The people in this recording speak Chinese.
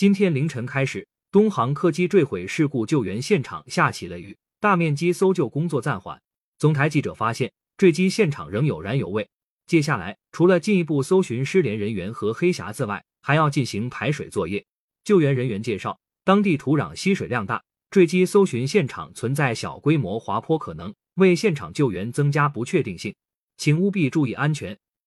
今天凌晨开始东航客机坠毁事故救援现场下起了雨。大面积搜救工作暂缓总台记者发现坠机现场仍有燃油味。接下来除了进一步搜寻失联人员和黑匣子外还要进行排水作业。救援人员介绍当地土壤吸水量大坠机搜寻现场存在小规模滑坡可能为现场救援增加不确定性。请务必注意安全。